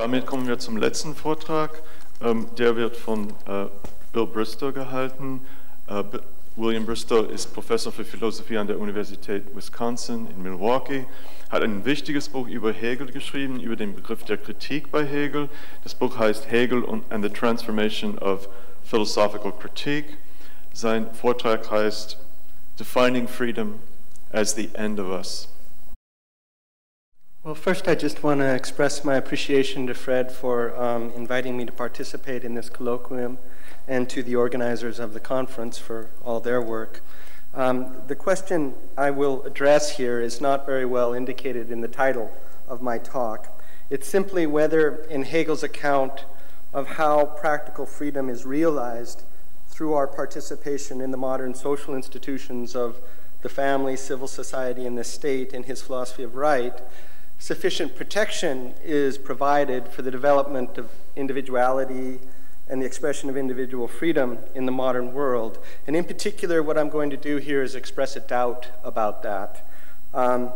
Damit kommen wir zum letzten Vortrag. Ähm, der wird von äh, Bill Bristow gehalten. Äh, William Bristow ist Professor für Philosophie an der Universität Wisconsin in Milwaukee, hat ein wichtiges Buch über Hegel geschrieben, über den Begriff der Kritik bei Hegel. Das Buch heißt Hegel and the Transformation of Philosophical Critique. Sein Vortrag heißt Defining Freedom as the End of Us. Well, first, I just want to express my appreciation to Fred for um, inviting me to participate in this colloquium and to the organizers of the conference for all their work. Um, the question I will address here is not very well indicated in the title of my talk. It's simply whether, in Hegel's account of how practical freedom is realized through our participation in the modern social institutions of the family, civil society, and the state in his philosophy of right, sufficient protection is provided for the development of individuality and the expression of individual freedom in the modern world. And in particular, what I'm going to do here is express a doubt about that. Um,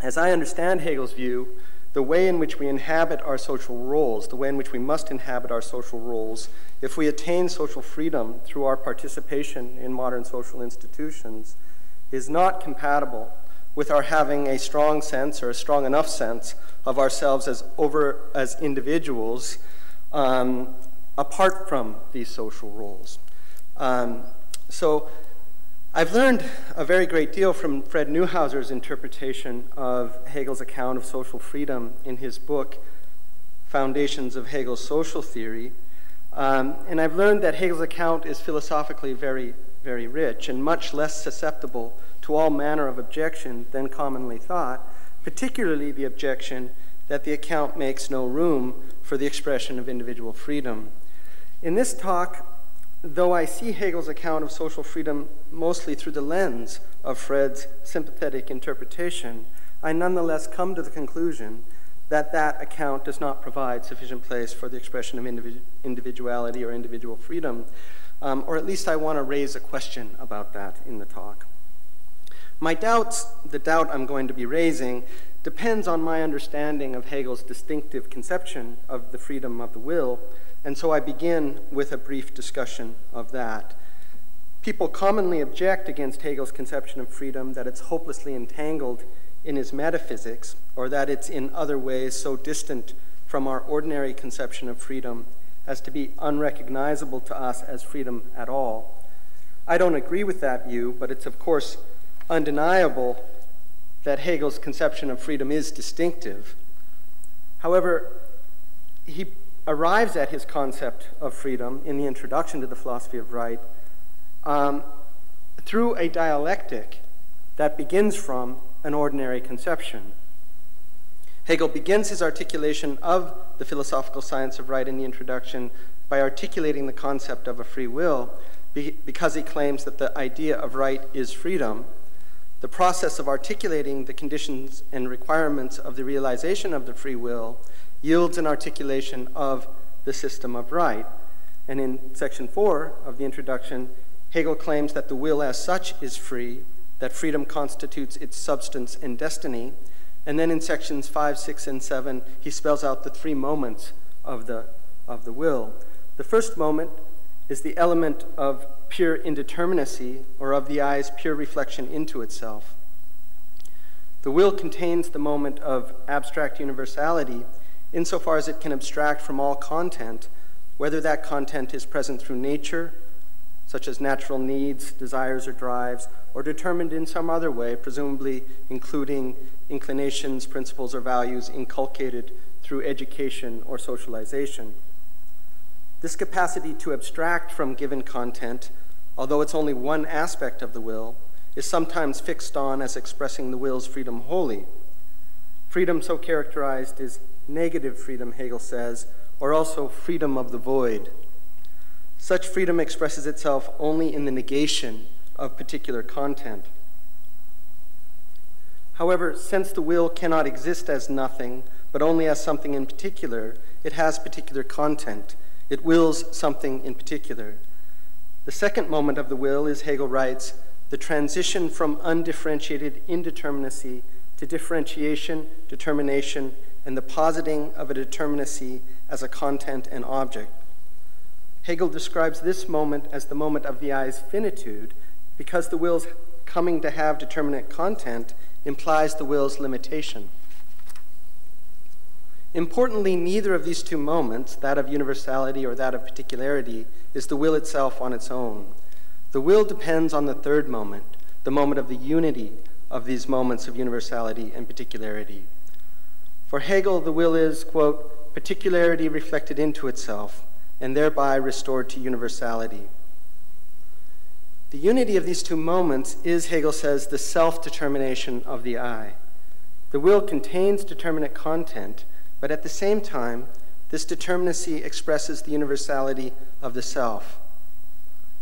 as I understand Hegel's view, the way in which we inhabit our social roles, the way in which we must inhabit our social roles, if we attain social freedom through our participation in modern social institutions, is not compatible with our having a strong sense or a strong enough sense of ourselves as over as individuals um, apart from these social roles. Um, so I've learned a very great deal from Fred Neuhouser's interpretation of Hegel's account of social freedom in his book, Foundations of Hegel's Social Theory. Um, and I've learned that Hegel's account is philosophically very, very rich and much less susceptible to all manner of objection than commonly thought, particularly the objection that the account makes no room for the expression of individual freedom. In this talk, though I see Hegel's account of social freedom mostly through the lens of Fred's sympathetic interpretation, I nonetheless come to the conclusion that that account does not provide sufficient place for the expression of individuality or individual freedom, um, or at least I want to raise a question about that in the talk. My doubts, the doubt I'm going to be raising, depends on my understanding of Hegel's distinctive conception of the freedom of the will, and so I begin with a brief discussion of that. People commonly object against Hegel's conception of freedom that it's hopelessly entangled in his metaphysics, or that it's in other ways so distant from our ordinary conception of freedom as to be unrecognizable to us as freedom at all. I don't agree with that view, but it's of course undeniable that Hegel's conception of freedom is distinctive. However, he arrives at his concept of freedom in the introduction to the philosophy of right um, through a dialectic that begins from an ordinary conception. Hegel begins his articulation of the philosophical science of right in the introduction by articulating the concept of a free will because he claims that the idea of right is freedom the process of articulating the conditions and requirements of the realization of the free will yields an articulation of the system of right. And in section four of the introduction, Hegel claims that the will as such is free, that freedom constitutes its substance and destiny. And then in sections five, six, and seven, he spells out the three moments of the, of the will. The first moment is the element of pure indeterminacy or of the I's pure reflection into itself. The will contains the moment of abstract universality insofar as it can abstract from all content, whether that content is present through nature, such as natural needs, desires, or drives, or determined in some other way, presumably including inclinations, principles, or values inculcated through education or socialization. This capacity to abstract from given content although it's only one aspect of the will, is sometimes fixed on as expressing the will's freedom wholly. Freedom so characterized is negative freedom, Hegel says, or also freedom of the void. Such freedom expresses itself only in the negation of particular content. However, since the will cannot exist as nothing, but only as something in particular, it has particular content. It wills something in particular. The second moment of the will is, Hegel writes, the transition from undifferentiated indeterminacy to differentiation, determination, and the positing of a determinacy as a content and object. Hegel describes this moment as the moment of the I's finitude because the will's coming to have determinate content implies the will's limitation. Importantly, neither of these two moments, that of universality or that of particularity, is the will itself on its own. The will depends on the third moment, the moment of the unity of these moments of universality and particularity. For Hegel, the will is, quote, particularity reflected into itself and thereby restored to universality. The unity of these two moments is, Hegel says, the self determination of the I. The will contains determinate content, but at the same time, this determinacy expresses the universality of the self.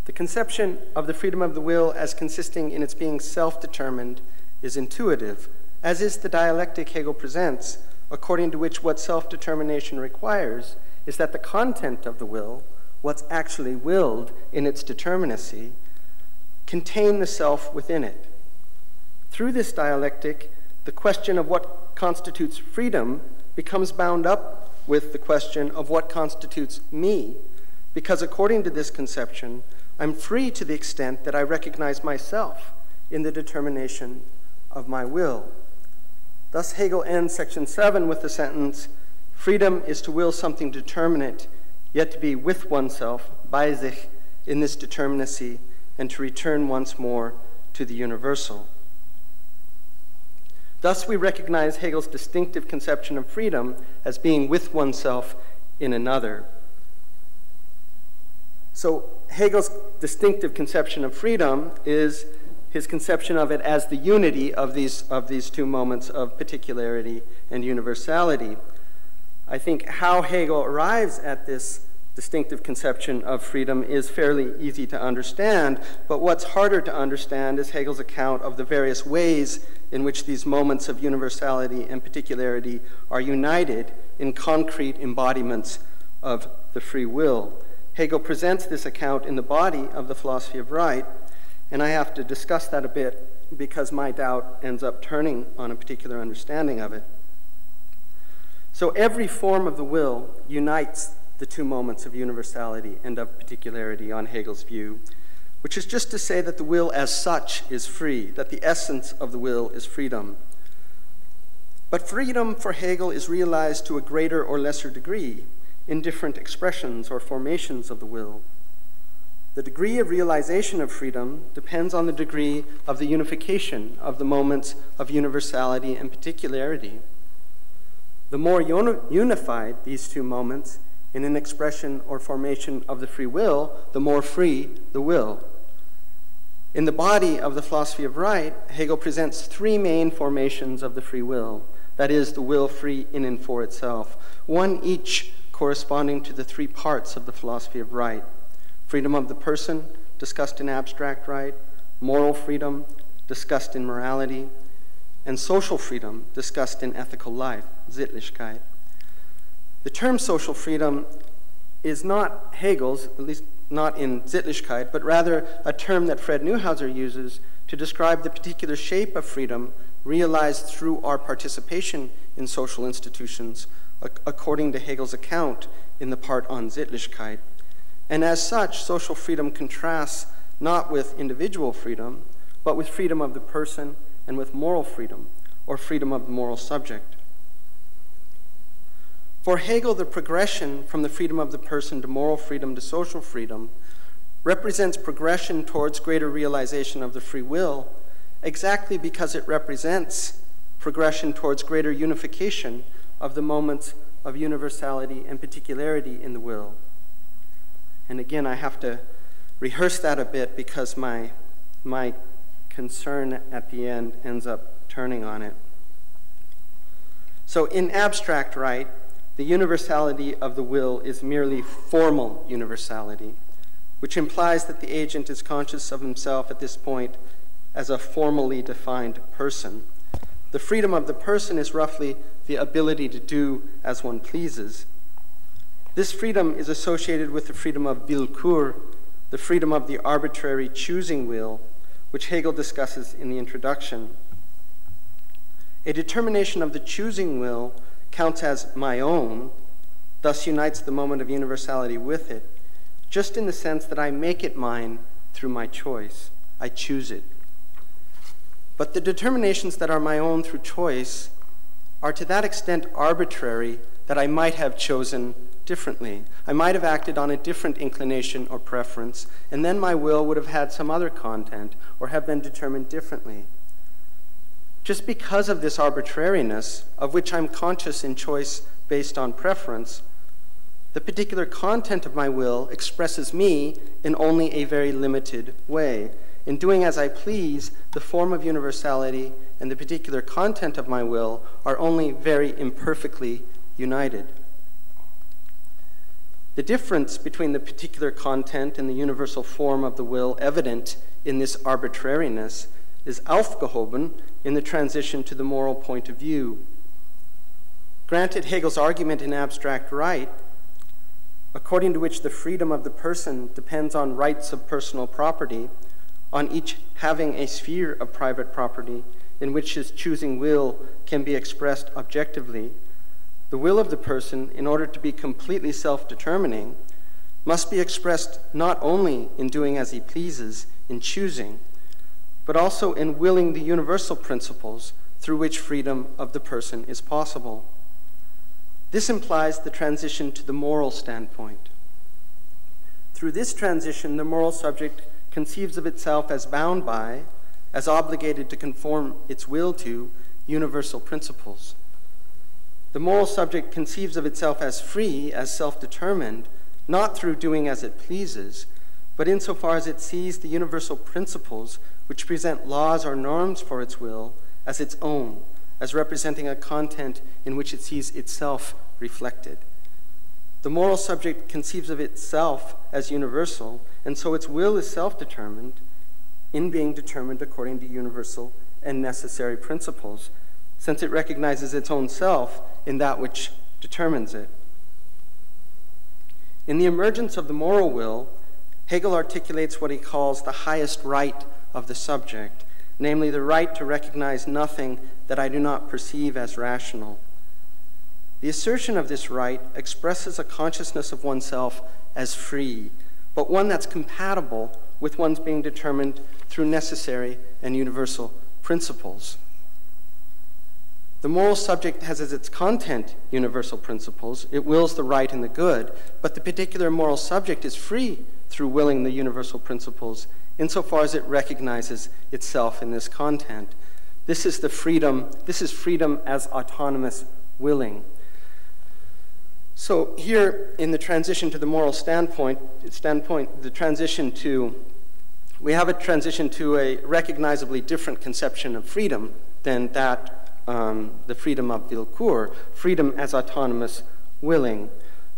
The conception of the freedom of the will as consisting in its being self determined is intuitive, as is the dialectic Hegel presents, according to which what self determination requires is that the content of the will, what's actually willed in its determinacy, contain the self within it. Through this dialectic, the question of what constitutes freedom becomes bound up with the question of what constitutes me, because according to this conception, I'm free to the extent that I recognize myself in the determination of my will. Thus, Hegel ends section 7 with the sentence Freedom is to will something determinate, yet to be with oneself, bei sich, in this determinacy, and to return once more to the universal. Thus, we recognize Hegel's distinctive conception of freedom as being with oneself in another. So, Hegel's distinctive conception of freedom is his conception of it as the unity of these, of these two moments of particularity and universality. I think how Hegel arrives at this distinctive conception of freedom is fairly easy to understand, but what's harder to understand is Hegel's account of the various ways in which these moments of universality and particularity are united in concrete embodiments of the free will. Hegel presents this account in the body of the philosophy of right, and I have to discuss that a bit because my doubt ends up turning on a particular understanding of it. So every form of the will unites the two moments of universality and of particularity on Hegel's view, which is just to say that the will as such is free, that the essence of the will is freedom. But freedom for Hegel is realized to a greater or lesser degree in different expressions or formations of the will. The degree of realization of freedom depends on the degree of the unification of the moments of universality and particularity. The more uni- unified these two moments in an expression or formation of the free will, the more free the will. In the body of the philosophy of right, Hegel presents three main formations of the free will. That is, the will free in and for itself, one each corresponding to the three parts of the philosophy of right. Freedom of the person, discussed in abstract right, moral freedom, discussed in morality, and social freedom, discussed in ethical life, Sittlichkeit. The term social freedom is not Hegel's, at least not in Sittlichkeit, but rather a term that Fred Neuhouser uses to describe the particular shape of freedom realized through our participation in social institutions, according to Hegel's account in the part on Sittlichkeit. And as such, social freedom contrasts not with individual freedom, but with freedom of the person and with moral freedom, or freedom of the moral subject. For Hegel, the progression from the freedom of the person to moral freedom to social freedom represents progression towards greater realization of the free will, exactly because it represents progression towards greater unification of the moments of universality and particularity in the will. And again, I have to rehearse that a bit because my, my concern at the end ends up turning on it. So, in abstract right, the universality of the will is merely formal universality, which implies that the agent is conscious of himself at this point as a formally defined person. The freedom of the person is roughly the ability to do as one pleases. This freedom is associated with the freedom of Willkür, the freedom of the arbitrary choosing will, which Hegel discusses in the introduction. A determination of the choosing will counts as my own, thus unites the moment of universality with it, just in the sense that I make it mine through my choice. I choose it. But the determinations that are my own through choice are to that extent arbitrary that I might have chosen differently. I might have acted on a different inclination or preference, and then my will would have had some other content or have been determined differently. Just because of this arbitrariness, of which I'm conscious in choice based on preference, the particular content of my will expresses me in only a very limited way. In doing as I please, the form of universality and the particular content of my will are only very imperfectly united. The difference between the particular content and the universal form of the will evident in this arbitrariness is aufgehoben in the transition to the moral point of view. Granted Hegel's argument in abstract right, according to which the freedom of the person depends on rights of personal property, on each having a sphere of private property in which his choosing will can be expressed objectively, the will of the person, in order to be completely self determining, must be expressed not only in doing as he pleases, in choosing, but also in willing the universal principles through which freedom of the person is possible. This implies the transition to the moral standpoint. Through this transition, the moral subject conceives of itself as bound by, as obligated to conform its will to, universal principles. The moral subject conceives of itself as free, as self determined, not through doing as it pleases, but insofar as it sees the universal principles which present laws or norms for its will as its own, as representing a content in which it sees itself reflected. The moral subject conceives of itself as universal, and so its will is self determined in being determined according to universal and necessary principles, since it recognizes its own self in that which determines it. In the emergence of the moral will, Hegel articulates what he calls the highest right of the subject, namely the right to recognize nothing that I do not perceive as rational. The assertion of this right expresses a consciousness of oneself as free, but one that's compatible with one's being determined through necessary and universal principles. The moral subject has as its content universal principles. It wills the right and the good, but the particular moral subject is free through willing the universal principles insofar as it recognizes itself in this content. This is the freedom, this is freedom as autonomous willing. So here in the transition to the moral standpoint, standpoint, the transition to we have a transition to a recognizably different conception of freedom than that um, the freedom of Willkür, freedom as autonomous willing.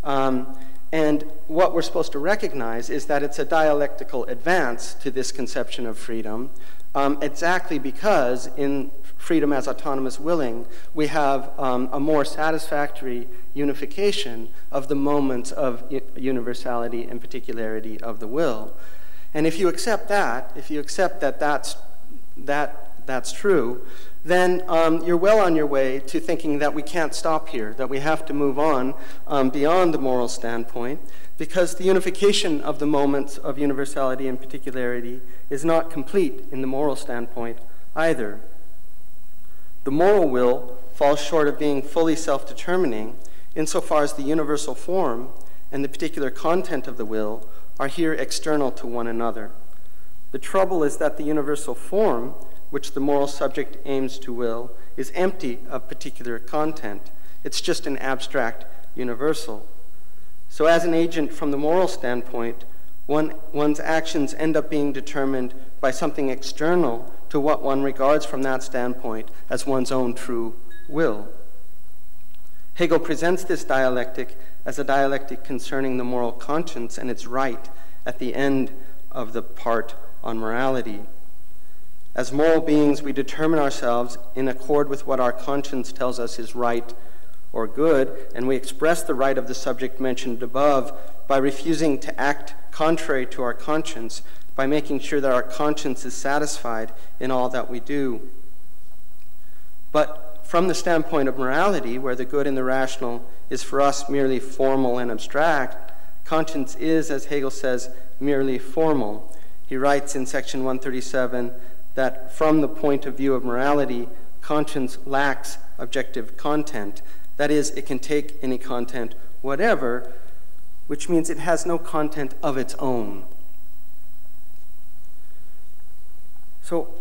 Um, and what we're supposed to recognize is that it's a dialectical advance to this conception of freedom, um, exactly because in freedom as autonomous willing, we have um, a more satisfactory unification of the moments of universality and particularity of the will. And if you accept that, if you accept that that's, that, that's true, then um, you're well on your way to thinking that we can't stop here, that we have to move on um, beyond the moral standpoint, because the unification of the moments of universality and particularity is not complete in the moral standpoint either. The moral will falls short of being fully self determining insofar as the universal form and the particular content of the will are here external to one another. The trouble is that the universal form which the moral subject aims to will, is empty of particular content. It's just an abstract universal. So, as an agent from the moral standpoint, one, one's actions end up being determined by something external to what one regards from that standpoint as one's own true will. Hegel presents this dialectic as a dialectic concerning the moral conscience and its right at the end of the part on morality. As moral beings, we determine ourselves in accord with what our conscience tells us is right or good, and we express the right of the subject mentioned above by refusing to act contrary to our conscience, by making sure that our conscience is satisfied in all that we do. But from the standpoint of morality, where the good and the rational is for us merely formal and abstract, conscience is, as Hegel says, merely formal. He writes in section 137 that from the point of view of morality, conscience lacks objective content. That is, it can take any content whatever, which means it has no content of its own. So,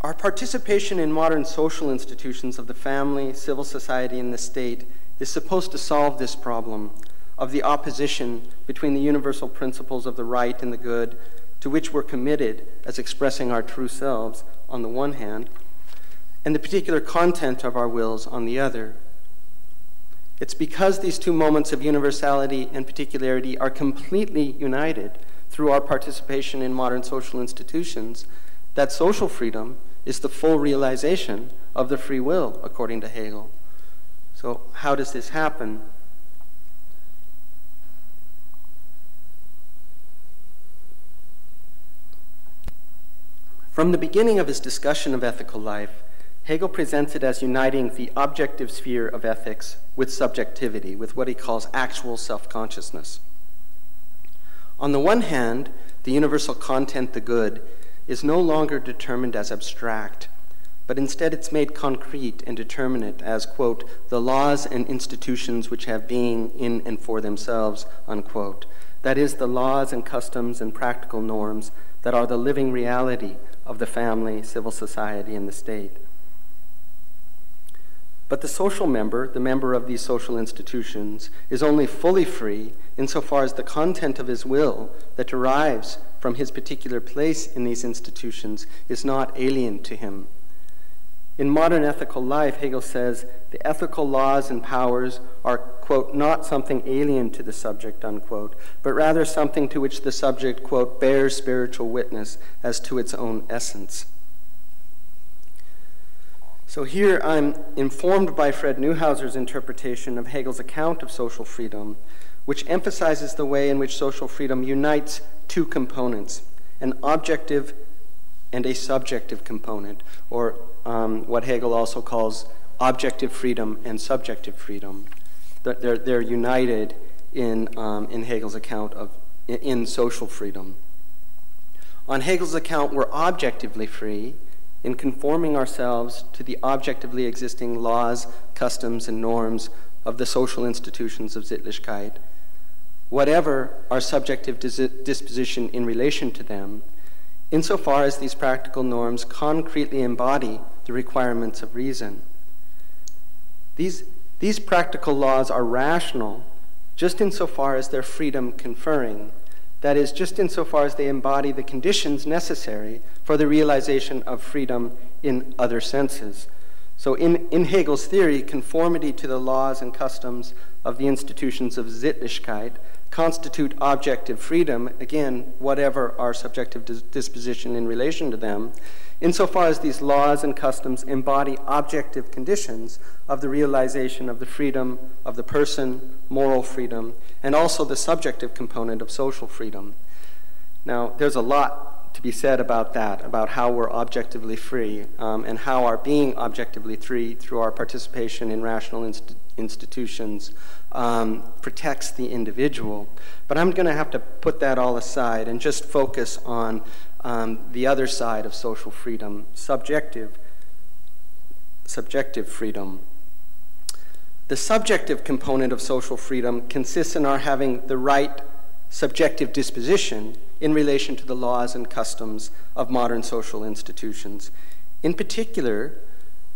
our participation in modern social institutions of the family, civil society, and the state is supposed to solve this problem of the opposition between the universal principles of the right and the good, to which we're committed as expressing our true selves on the one hand, and the particular content of our wills on the other. It's because these two moments of universality and particularity are completely united through our participation in modern social institutions that social freedom is the full realization of the free will, according to Hegel. So, how does this happen? From the beginning of his discussion of ethical life, Hegel presents it as uniting the objective sphere of ethics with subjectivity, with what he calls actual self consciousness. On the one hand, the universal content, the good, is no longer determined as abstract, but instead it's made concrete and determinate as, quote, the laws and institutions which have being in and for themselves, unquote. That is, the laws and customs and practical norms that are the living reality of the family, civil society, and the state. But the social member, the member of these social institutions, is only fully free insofar as the content of his will that derives from his particular place in these institutions is not alien to him. In modern ethical life, Hegel says, the ethical laws and powers are, quote, not something alien to the subject, unquote, but rather something to which the subject, quote, bears spiritual witness as to its own essence. So here I'm informed by Fred Neuhouser's interpretation of Hegel's account of social freedom, which emphasizes the way in which social freedom unites two components an objective and a subjective component, or um, what Hegel also calls objective freedom and subjective freedom. They're, they're united in, um, in Hegel's account of in social freedom. On Hegel's account, we're objectively free in conforming ourselves to the objectively existing laws, customs, and norms of the social institutions of Sittlichkeit, whatever our subjective disposition in relation to them, insofar as these practical norms concretely embody the requirements of reason. These, these practical laws are rational just insofar as their freedom conferring that is, just insofar as they embody the conditions necessary for the realization of freedom in other senses. So, in, in Hegel's theory, conformity to the laws and customs of the institutions of Sittlichkeit constitute objective freedom, again, whatever our subjective dis- disposition in relation to them, insofar as these laws and customs embody objective conditions of the realization of the freedom of the person, moral freedom, and also the subjective component of social freedom. Now, there's a lot to be said about that, about how we're objectively free, um, and how our being objectively free through our participation in rational inst- institutions um, protects the individual. But I'm going to have to put that all aside and just focus on um, the other side of social freedom, subjective, subjective freedom. The subjective component of social freedom consists in our having the right subjective disposition in relation to the laws and customs of modern social institutions. In particular,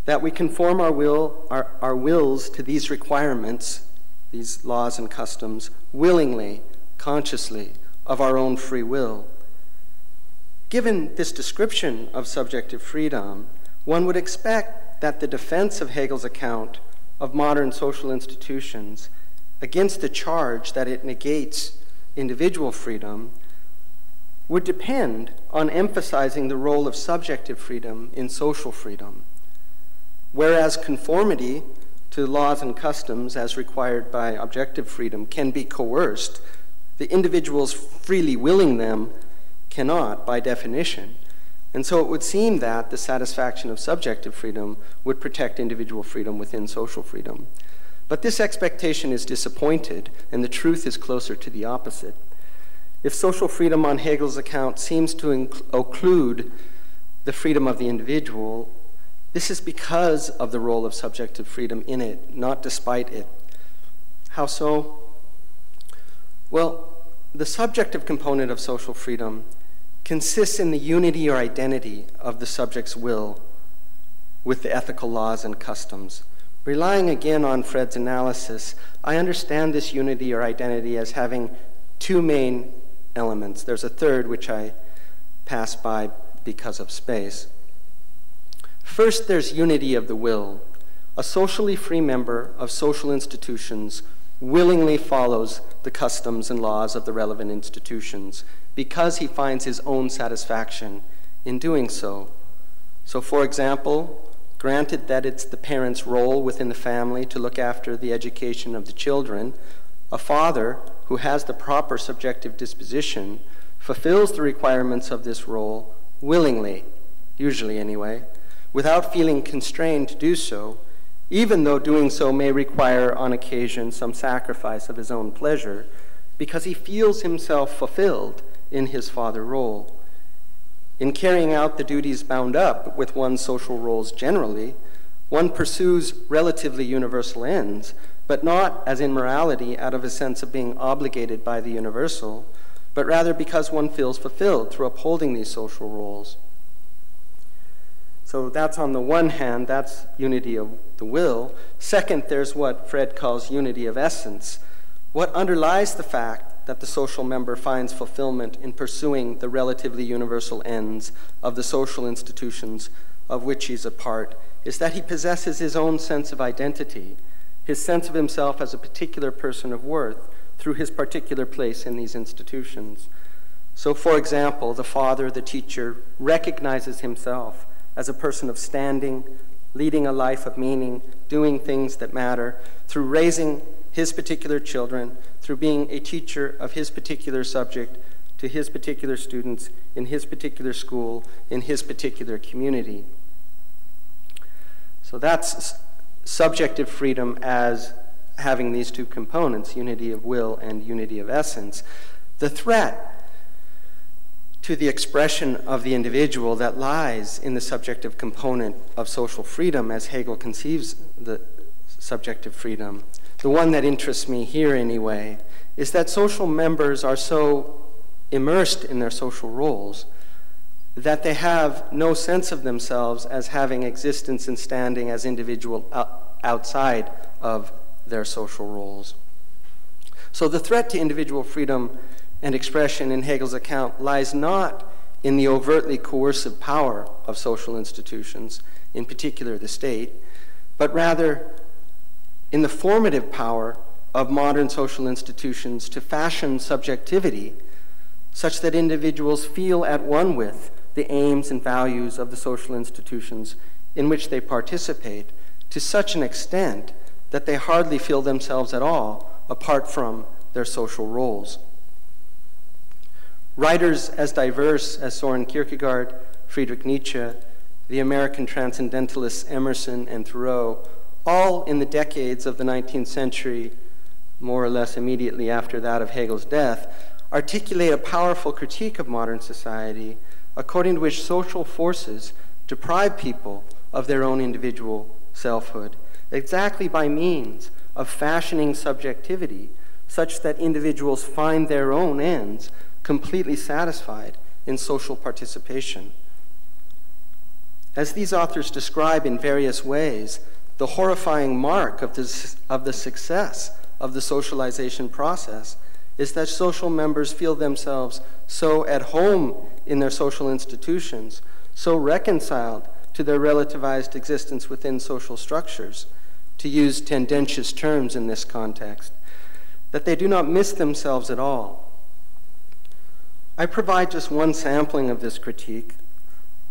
that we conform our, will, our, our wills to these requirements, these laws and customs, willingly, consciously, of our own free will. Given this description of subjective freedom, one would expect that the defense of Hegel's account of modern social institutions against the charge that it negates individual freedom would depend on emphasizing the role of subjective freedom in social freedom. Whereas conformity to laws and customs as required by objective freedom can be coerced, the individuals freely willing them cannot, by definition. And so it would seem that the satisfaction of subjective freedom would protect individual freedom within social freedom. But this expectation is disappointed, and the truth is closer to the opposite. If social freedom on Hegel's account seems to occlude the freedom of the individual, this is because of the role of subjective freedom in it, not despite it. How so? Well, the subjective component of social freedom consists in the unity or identity of the subject's will with the ethical laws and customs. Relying again on Fred's analysis, I understand this unity or identity as having two main elements. There's a third which I pass by because of space. First, there's unity of the will. A socially free member of social institutions willingly follows the customs and laws of the relevant institutions because he finds his own satisfaction in doing so. So, for example, granted that it's the parent's role within the family to look after the education of the children, a father who has the proper subjective disposition fulfills the requirements of this role willingly, usually anyway, without feeling constrained to do so, even though doing so may require on occasion some sacrifice of his own pleasure, because he feels himself fulfilled in his father role. In carrying out the duties bound up with one's social roles generally, one pursues relatively universal ends, but not, as in morality, out of a sense of being obligated by the universal, but rather because one feels fulfilled through upholding these social roles. So that's on the one hand, that's unity of the will. Second, there's what Fred calls unity of essence. What underlies the fact that the social member finds fulfillment in pursuing the relatively universal ends of the social institutions of which he's a part is that he possesses his own sense of identity, his sense of himself as a particular person of worth through his particular place in these institutions. So, for example, the father, the teacher, recognizes himself as a person of standing, leading a life of meaning, doing things that matter, through raising his particular children, through being a teacher of his particular subject to his particular students in his particular school, in his particular community. So that's subjective freedom as having these two components unity of will and unity of essence. The threat to the expression of the individual that lies in the subjective component of social freedom as Hegel conceives the subjective freedom, the one that interests me here anyway, is that social members are so immersed in their social roles that they have no sense of themselves as having existence and standing as individual outside of their social roles. So the threat to individual freedom and expression in Hegel's account lies not in the overtly coercive power of social institutions, in particular the state, but rather in the formative power of modern social institutions to fashion subjectivity such that individuals feel at one with the aims and values of the social institutions in which they participate to such an extent that they hardly feel themselves at all apart from their social roles. Writers as diverse as Soren Kierkegaard, Friedrich Nietzsche, the American transcendentalists Emerson and Thoreau, all in the decades of the 19th century, more or less immediately after that of Hegel's death, articulate a powerful critique of modern society according to which social forces deprive people of their own individual selfhood, exactly by means of fashioning subjectivity such that individuals find their own ends completely satisfied in social participation. As these authors describe in various ways, the horrifying mark of, this, of the success of the socialization process is that social members feel themselves so at home in their social institutions, so reconciled to their relativized existence within social structures, to use tendentious terms in this context, that they do not miss themselves at all. I provide just one sampling of this critique,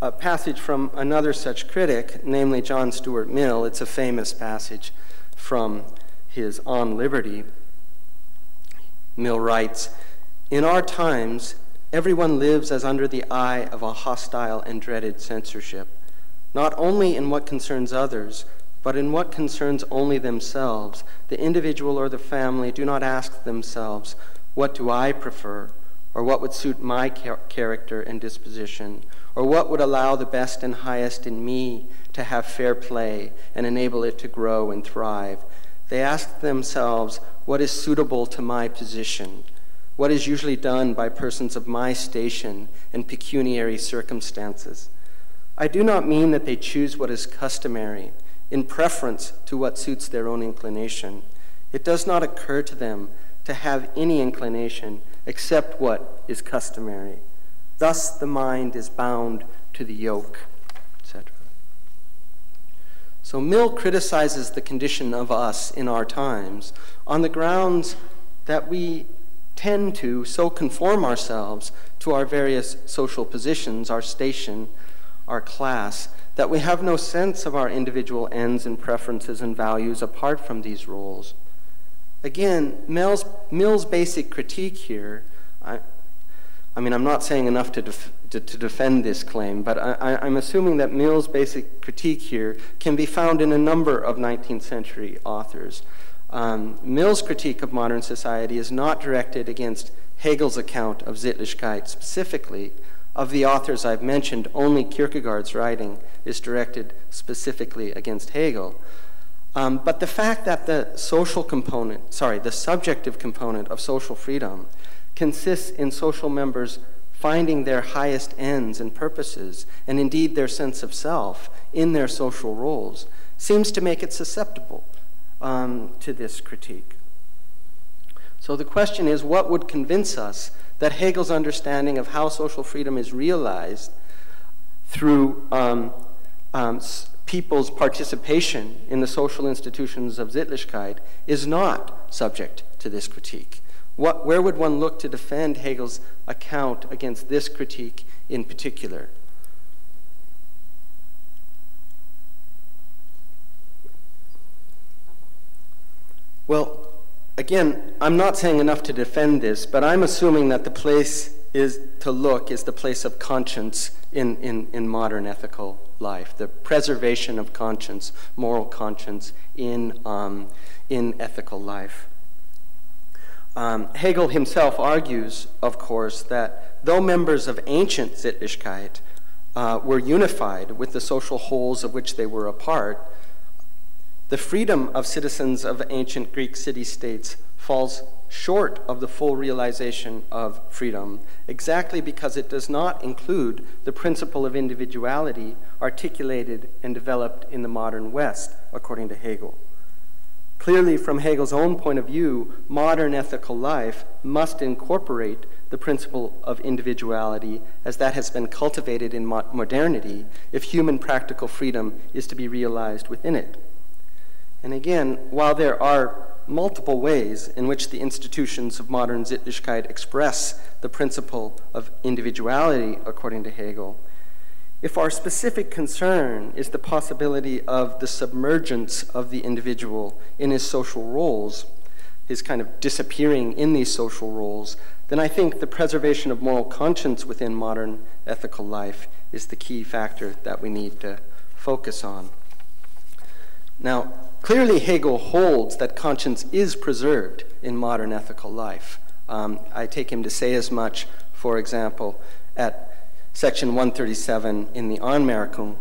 a passage from another such critic, namely John Stuart Mill. It's a famous passage from his On Liberty. Mill writes In our times, Everyone lives as under the eye of a hostile and dreaded censorship, not only in what concerns others, but in what concerns only themselves. The individual or the family do not ask themselves, What do I prefer? or what would suit my char- character and disposition? Or what would allow the best and highest in me to have fair play and enable it to grow and thrive. They ask themselves, what is suitable to my position? What is usually done by persons of my station and pecuniary circumstances? I do not mean that they choose what is customary in preference to what suits their own inclination. It does not occur to them to have any inclination except what is customary. Thus, the mind is bound to the yoke, etc. So, Mill criticizes the condition of us in our times on the grounds that we tend to so conform ourselves to our various social positions, our station, our class, that we have no sense of our individual ends and preferences and values apart from these roles. Again, Mill's, Mill's basic critique here, I mean, I'm not saying enough to, def- to, to, defend this claim, but I, am assuming that Mill's basic critique here can be found in a number of 19th century authors. Um, Mill's critique of modern society is not directed against Hegel's account of Sittlichkeit specifically. Of the authors I've mentioned, only Kierkegaard's writing is directed specifically against Hegel. Um, but the fact that the social component, sorry, the subjective component of social freedom consists in social members finding their highest ends and purposes, and indeed their sense of self, in their social roles, seems to make it susceptible um, to this critique. So the question is what would convince us that Hegel's understanding of how social freedom is realized through um, um, people's participation in the social institutions of Sittlichkeit is not subject to this critique? What, where would one look to defend Hegel's account against this critique in particular? Well, again, I'm not saying enough to defend this, but I'm assuming that the place is to look is the place of conscience in, in, in modern ethical life, the preservation of conscience, moral conscience in, um, in ethical life. Um, Hegel himself argues, of course, that though members of ancient Sittlichkeit uh, were unified with the social wholes of which they were a part, the freedom of citizens of ancient Greek city states falls short of the full realization of freedom, exactly because it does not include the principle of individuality articulated and developed in the modern West, according to Hegel. Clearly, from Hegel's own point of view, modern ethical life must incorporate the principle of individuality as that has been cultivated in mo- modernity if human practical freedom is to be realized within it. And again, while there are multiple ways in which the institutions of modern Sittlichkeit express the principle of individuality, according to Hegel, if our specific concern is the possibility of the submergence of the individual in his social roles, his kind of disappearing in these social roles, then I think the preservation of moral conscience within modern ethical life is the key factor that we need to focus on. Now, clearly, Hegel holds that conscience is preserved in modern ethical life. Um, I take him to say as much, for example, at section 137 in the Anmerkung.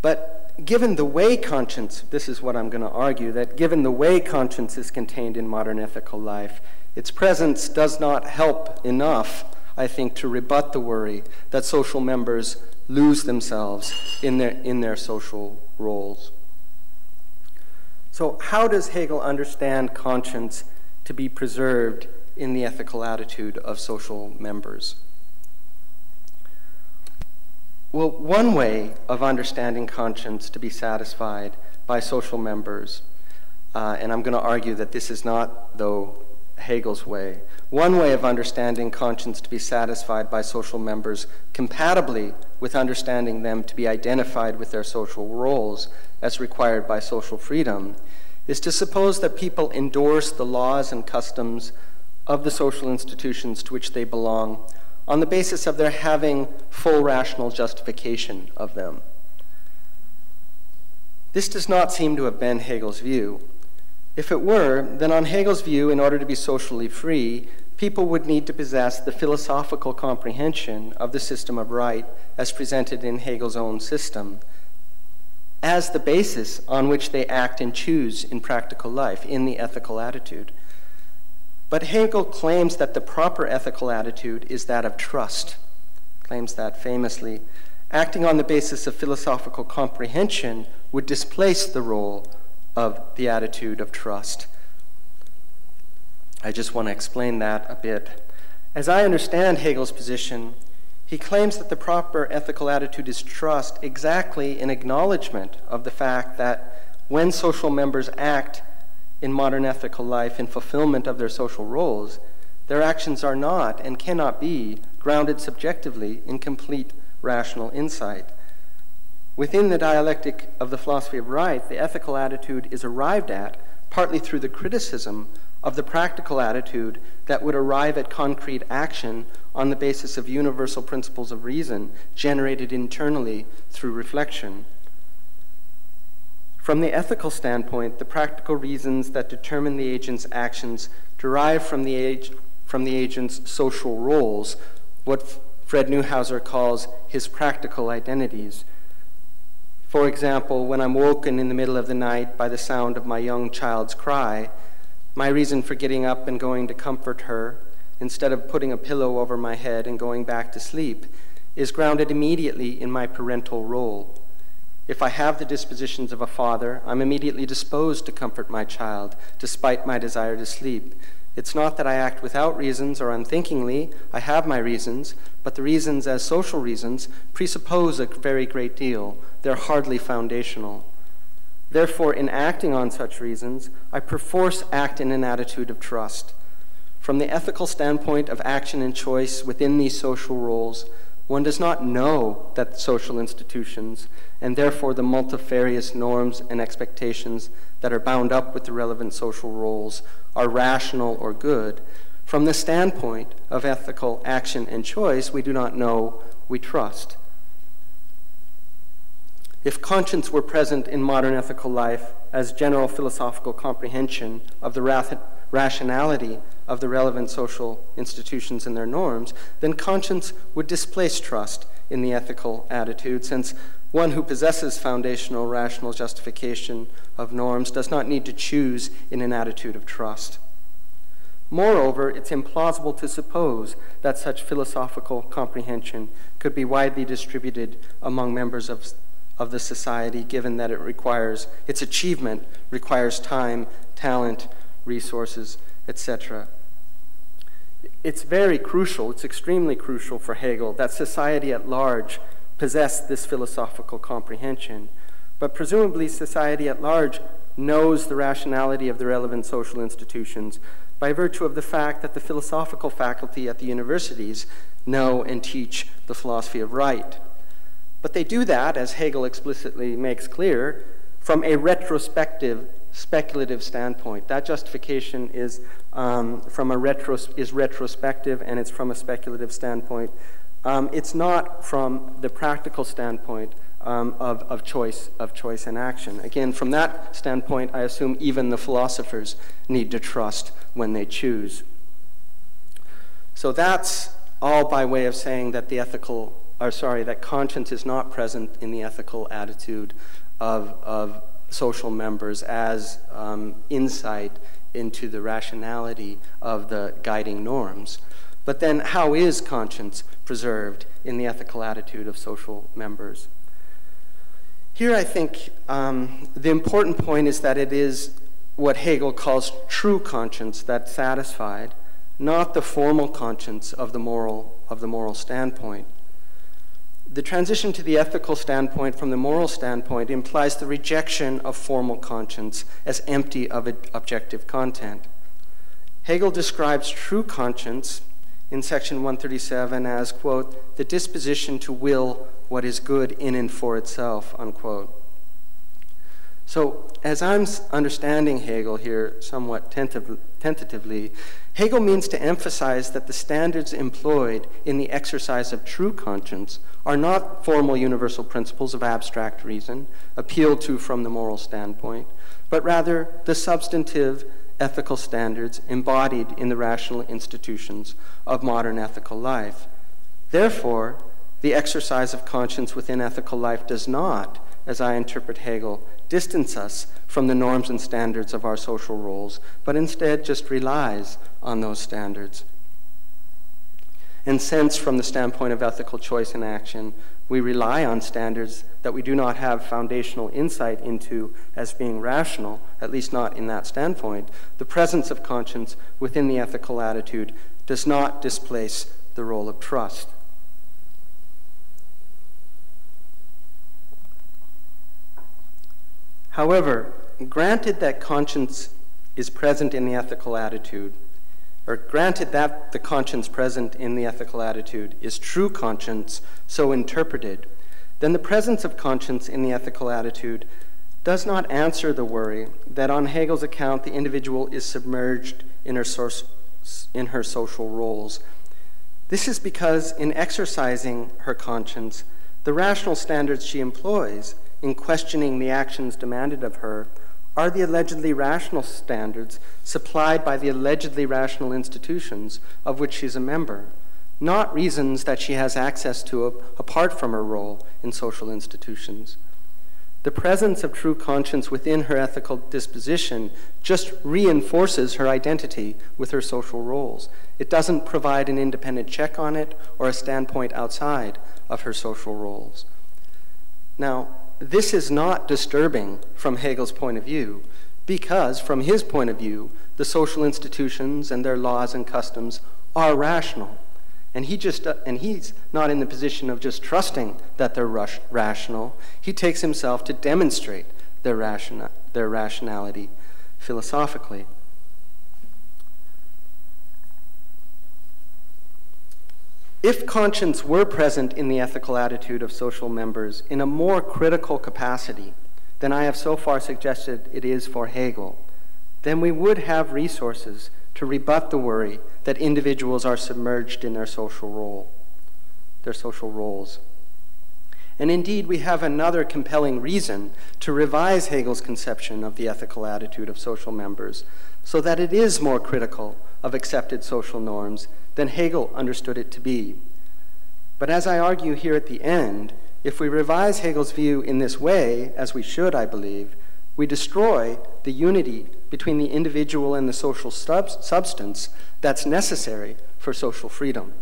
But given the way conscience, this is what I'm going to argue, that given the way conscience is contained in modern ethical life, its presence does not help enough, I think, to rebut the worry that social members lose themselves in their, in their social roles. So, how does Hegel understand conscience to be preserved in the ethical attitude of social members? Well, one way of understanding conscience to be satisfied by social members, uh, and I'm going to argue that this is not, though, Hegel's way. One way of understanding conscience to be satisfied by social members, compatibly with understanding them to be identified with their social roles as required by social freedom, is to suppose that people endorse the laws and customs of the social institutions to which they belong on the basis of their having full rational justification of them. This does not seem to have been Hegel's view. If it were, then on Hegel's view, in order to be socially free, people would need to possess the philosophical comprehension of the system of right as presented in Hegel's own system as the basis on which they act and choose in practical life, in the ethical attitude. But Hegel claims that the proper ethical attitude is that of trust, claims that famously. Acting on the basis of philosophical comprehension would displace the role of the attitude of trust. I just want to explain that a bit. As I understand Hegel's position, he claims that the proper ethical attitude is trust exactly in acknowledgement of the fact that when social members act in modern ethical life in fulfillment of their social roles, their actions are not and cannot be grounded subjectively in complete rational insight. Within the dialectic of the philosophy of right, the ethical attitude is arrived at partly through the criticism of the practical attitude that would arrive at concrete action on the basis of universal principles of reason generated internally through reflection. From the ethical standpoint, the practical reasons that determine the agent's actions derive from the, age, from the agent's social roles, what Fred Neuhouser calls his practical identities. For example, when I'm woken in the middle of the night by the sound of my young child's cry, my reason for getting up and going to comfort her, instead of putting a pillow over my head and going back to sleep, is grounded immediately in my parental role. If I have the dispositions of a father, I'm immediately disposed to comfort my child, despite my desire to sleep, it's not that I act without reasons or unthinkingly. I have my reasons, but the reasons as social reasons presuppose a very great deal. They're hardly foundational. Therefore, in acting on such reasons, I perforce act in an attitude of trust. From the ethical standpoint of action and choice within these social roles, one does not know that social institutions, and therefore the multifarious norms and expectations that are bound up with the relevant social roles, are rational or good. From the standpoint of ethical action and choice, we do not know, we trust. If conscience were present in modern ethical life as general philosophical comprehension of the rationality of the relevant social institutions and their norms, then conscience would displace trust in the ethical attitude, since one who possesses foundational rational justification of norms does not need to choose in an attitude of trust. Moreover, it's implausible to suppose that such philosophical comprehension could be widely distributed among members of, of the society, given that it requires, its achievement requires time, talent, resources, etc. It's very crucial, it's extremely crucial for Hegel that society at large possess this philosophical comprehension. But presumably, society at large knows the rationality of the relevant social institutions by virtue of the fact that the philosophical faculty at the universities know and teach the philosophy of right. But they do that, as Hegel explicitly makes clear, from a retrospective speculative standpoint. That justification is um, from a retros- is retrospective and it's from a speculative standpoint. Um, it's not from the practical standpoint um, of, of choice of choice and action. Again, from that standpoint, I assume even the philosophers need to trust when they choose. So that's all by way of saying that the ethical, or sorry, that conscience is not present in the ethical attitude of, of social members as um, insight into the rationality of the guiding norms. But then, how is conscience preserved in the ethical attitude of social members? Here, I think um, the important point is that it is what Hegel calls true conscience that's satisfied, not the formal conscience of the moral, of the moral standpoint. The transition to the ethical standpoint from the moral standpoint implies the rejection of formal conscience as empty of objective content. Hegel describes true conscience in section 137 as, quote, the disposition to will what is good in and for itself, unquote. So, as I'm understanding Hegel here somewhat tentatively, Hegel means to emphasize that the standards employed in the exercise of true conscience are not formal universal principles of abstract reason, appealed to from the moral standpoint, but rather the substantive ethical standards embodied in the rational institutions of modern ethical life. Therefore, the exercise of conscience within ethical life does not, as I interpret Hegel, distance us from the norms and standards of our social roles, but instead just relies on those standards. And since, from the standpoint of ethical choice and action, we rely on standards that we do not have foundational insight into as being rational, at least not in that standpoint, the presence of conscience within the ethical attitude does not displace the role of trust. However, granted that conscience is present in the ethical attitude, or granted that the conscience present in the ethical attitude is true conscience, so interpreted, then the presence of conscience in the ethical attitude does not answer the worry that on Hegel's account the individual is submerged in her, source, in her social roles. This is because in exercising her conscience, the rational standards she employs in questioning the actions demanded of her are the allegedly rational standards supplied by the allegedly rational institutions of which she's a member, not reasons that she has access to apart from her role in social institutions. The presence of true conscience within her ethical disposition just reinforces her identity with her social roles. It doesn't provide an independent check on it or a standpoint outside of her social roles. Now, this is not disturbing from Hegel's point of view, because from his point of view, the social institutions and their laws and customs are rational. And, he just, uh, and he's not in the position of just trusting that they're rush, rational. He takes himself to demonstrate their, ration, their rationality philosophically. If conscience were present in the ethical attitude of social members in a more critical capacity than I have so far suggested it is for Hegel, then we would have resources to rebut the worry that individuals are submerged in their social role, their social roles. And indeed, we have another compelling reason to revise Hegel's conception of the ethical attitude of social members so that it is more critical of accepted social norms than Hegel understood it to be. But as I argue here at the end, if we revise Hegel's view in this way, as we should, I believe, we destroy the unity between the individual and the social sub- substance that's necessary for social freedom.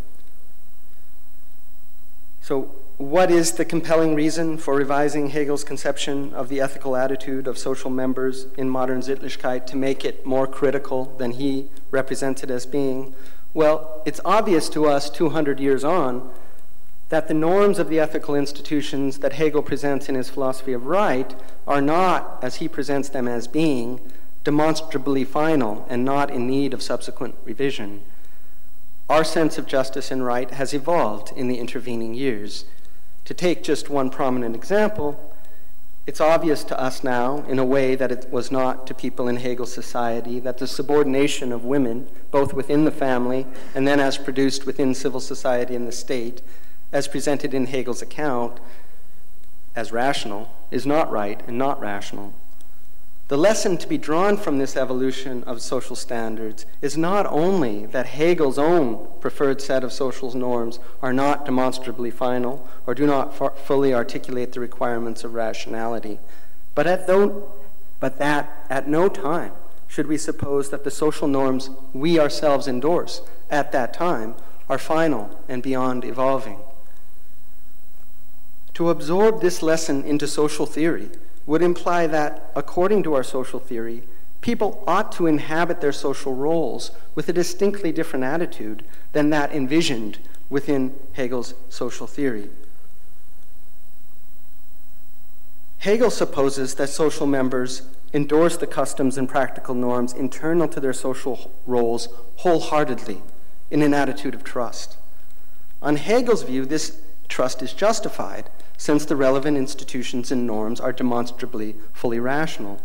So, what is the compelling reason for revising Hegel's conception of the ethical attitude of social members in modern Sittlichkeit to make it more critical than he represented as being? Well, it's obvious to us 200 years on that the norms of the ethical institutions that Hegel presents in his philosophy of right are not, as he presents them as being, demonstrably final and not in need of subsequent revision. Our sense of justice and right has evolved in the intervening years. To take just one prominent example, it's obvious to us now, in a way that it was not to people in Hegel's society, that the subordination of women, both within the family and then as produced within civil society and the state, as presented in Hegel's account as rational, is not right and not rational. The lesson to be drawn from this evolution of social standards is not only that Hegel's own preferred set of social norms are not demonstrably final or do not fully articulate the requirements of rationality, but, at but that at no time should we suppose that the social norms we ourselves endorse at that time are final and beyond evolving. To absorb this lesson into social theory would imply that, according to our social theory, people ought to inhabit their social roles with a distinctly different attitude than that envisioned within Hegel's social theory. Hegel supposes that social members endorse the customs and practical norms internal to their social roles wholeheartedly in an attitude of trust. On Hegel's view, this trust is justified, since the relevant institutions and norms are demonstrably fully rational.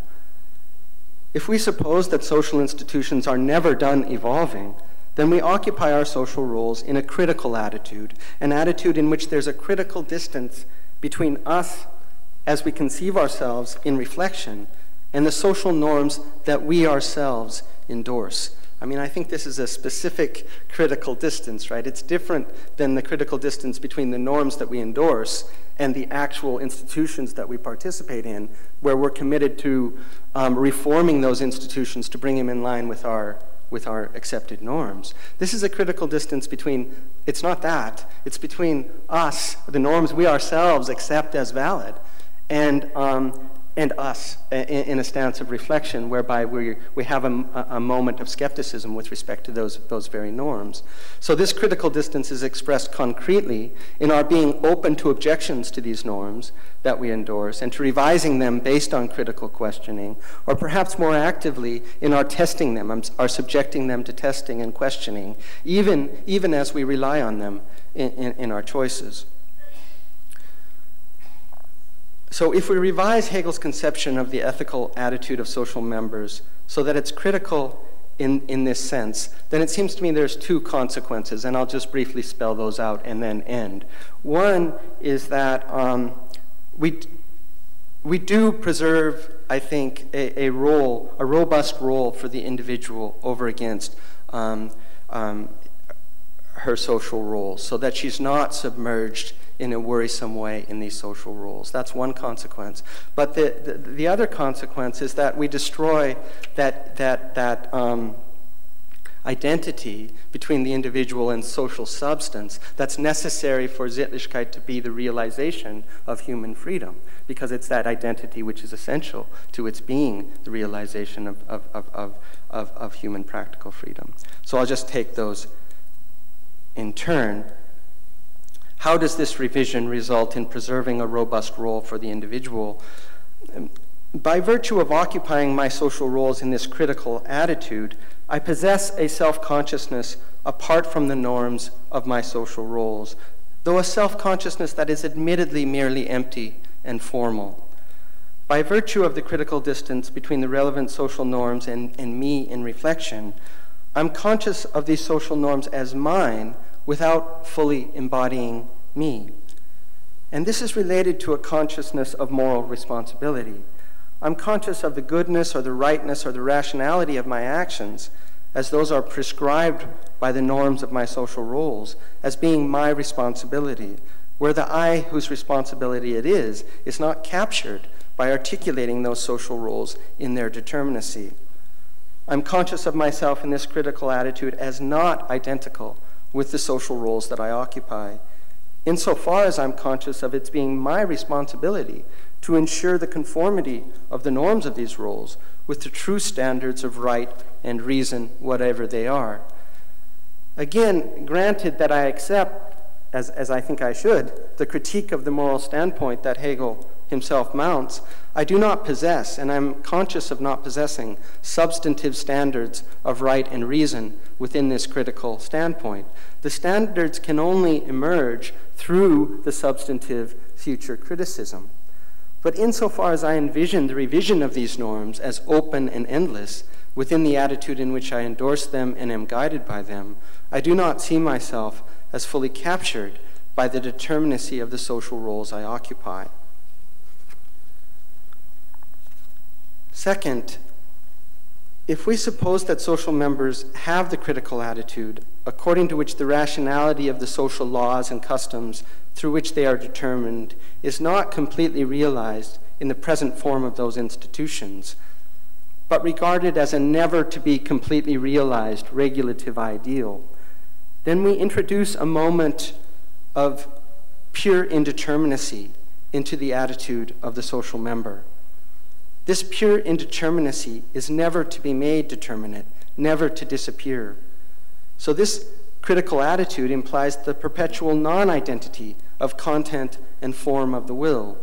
If we suppose that social institutions are never done evolving, then we occupy our social roles in a critical attitude, an attitude in which there's a critical distance between us as we conceive ourselves in reflection and the social norms that we ourselves endorse. I mean, I think this is a specific critical distance, right? It's different than the critical distance between the norms that we endorse and the actual institutions that we participate in, where we're committed to um, reforming those institutions to bring them in line with our with our accepted norms. This is a critical distance between, it's not that, it's between us, the norms we ourselves accept as valid, and um, and us in, a stance of reflection whereby we, we have a, a, moment of skepticism with respect to those, those very norms. So, this critical distance is expressed concretely in our being open to objections to these norms that we endorse and to revising them based on critical questioning, or perhaps more actively in our testing them, um, our subjecting them to testing and questioning, even, even as we rely on them in, in, in our choices. So, if we revise Hegel's conception of the ethical attitude of social members so that it's critical in, in this sense, then it seems to me there's two consequences, and I'll just briefly spell those out and then end. One is that um, we, we do preserve, I think, a, a, role, a robust role for the individual over against um, um, her social roles, so that she's not submerged in a worrisome way in these social rules. That's one consequence. But the, the, the other consequence is that we destroy that, that, that um, identity between the individual and social substance that's necessary for Sittlichkeit to be the realization of human freedom, because it's that identity which is essential to its being the realization of, of, of, of, of human practical freedom. So I'll just take those in turn. How does this revision result in preserving a robust role for the individual? By virtue of occupying my social roles in this critical attitude, I possess a self consciousness apart from the norms of my social roles, though a self consciousness that is admittedly merely empty and formal. By virtue of the critical distance between the relevant social norms and, and me in reflection, I'm conscious of these social norms as mine without fully embodying me. And this is related to a consciousness of moral responsibility. I'm conscious of the goodness or the rightness or the rationality of my actions as those are prescribed by the norms of my social roles as being my responsibility, where the I whose responsibility it is is not captured by articulating those social roles in their determinacy. I'm conscious of myself in this critical attitude as not identical with the social roles that I occupy, insofar as I'm conscious of its being my responsibility to ensure the conformity of the norms of these roles with the true standards of right and reason, whatever they are. Again, granted that I accept, as, as I think I should, the critique of the moral standpoint that Hegel himself mounts, I do not possess, and I'm conscious of not possessing, substantive standards of right and reason within this critical standpoint. The standards can only emerge through the substantive future criticism. But insofar as I envision the revision of these norms as open and endless, within the attitude in which I endorse them and am guided by them, I do not see myself as fully captured by the determinacy of the social roles I occupy. Second, if we suppose that social members have the critical attitude according to which the rationality of the social laws and customs through which they are determined is not completely realized in the present form of those institutions, but regarded as a never to be completely realized regulative ideal, then we introduce a moment of pure indeterminacy into the attitude of the social member. This pure indeterminacy is never to be made determinate, never to disappear. So, this critical attitude implies the perpetual non identity of content and form of the will.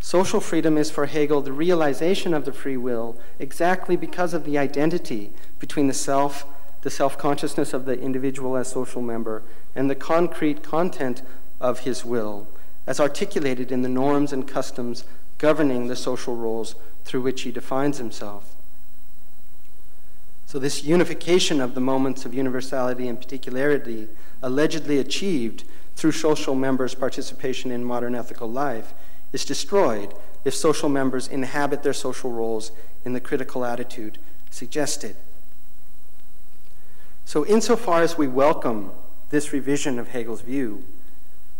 Social freedom is for Hegel the realization of the free will exactly because of the identity between the self, the self consciousness of the individual as social member, and the concrete content of his will, as articulated in the norms and customs governing the social roles through which he defines himself. So, this unification of the moments of universality and particularity, allegedly achieved through social members' participation in modern ethical life, is destroyed if social members inhabit their social roles in the critical attitude suggested. So, insofar as we welcome this revision of Hegel's view,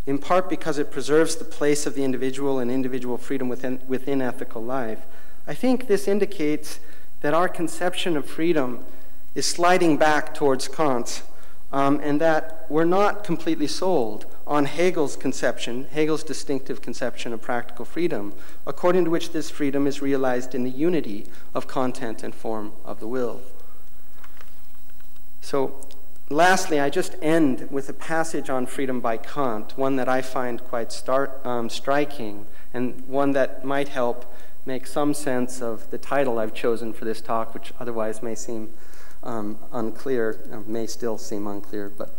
in part because it preserves the place of the individual and individual freedom within, within ethical life, I think this indicates that our conception of freedom is sliding back towards Kant's, um, and that we're not completely sold on Hegel's conception, Hegel's distinctive conception of practical freedom, according to which this freedom is realized in the unity of content and form of the will. So, lastly, I just end with a passage on freedom by Kant, one that I find quite start, um, striking, and one that might help make some sense of the title I've chosen for this talk, which otherwise may seem um, unclear, may still seem unclear. But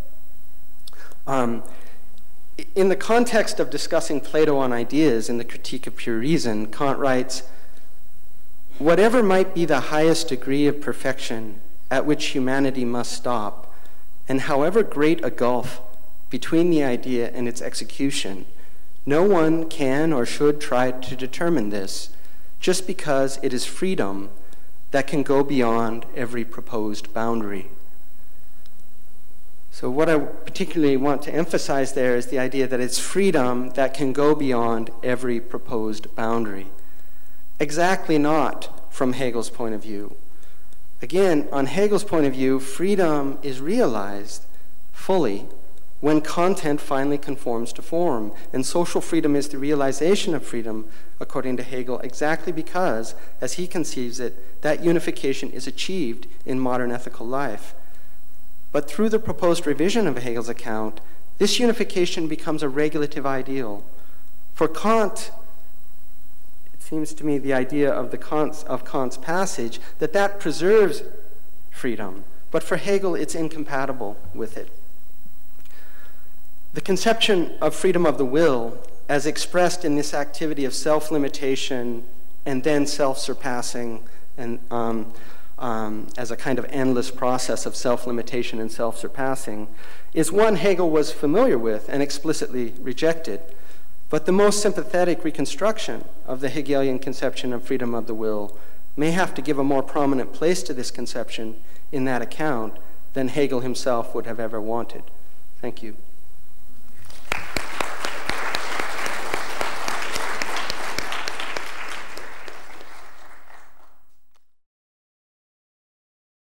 um, in the context of discussing Plato on ideas in the Critique of Pure Reason, Kant writes, Whatever might be the highest degree of perfection at which humanity must stop, and however great a gulf between the idea and its execution, no one can or should try to determine this just because it is freedom that can go beyond every proposed boundary. So, what I particularly want to emphasize there is the idea that it's freedom that can go beyond every proposed boundary. Exactly not from Hegel's point of view. Again, on Hegel's point of view, freedom is realized fully when content finally conforms to form. And social freedom is the realization of freedom, according to Hegel, exactly because, as he conceives it, that unification is achieved in modern ethical life. But through the proposed revision of Hegel's account, this unification becomes a regulative ideal. For Kant, seems to me the idea of, the Kant's, of Kant's passage that that preserves freedom, but for Hegel, it's incompatible with it. The conception of freedom of the will, as expressed in this activity of self limitation and then self surpassing, and um, um, as a kind of endless process of self limitation and self surpassing, is one Hegel was familiar with and explicitly rejected. But the most sympathetic reconstruction of the Hegelian conception of freedom of the will may have to give a more prominent place to this conception in that account than Hegel himself would have ever wanted. Thank you.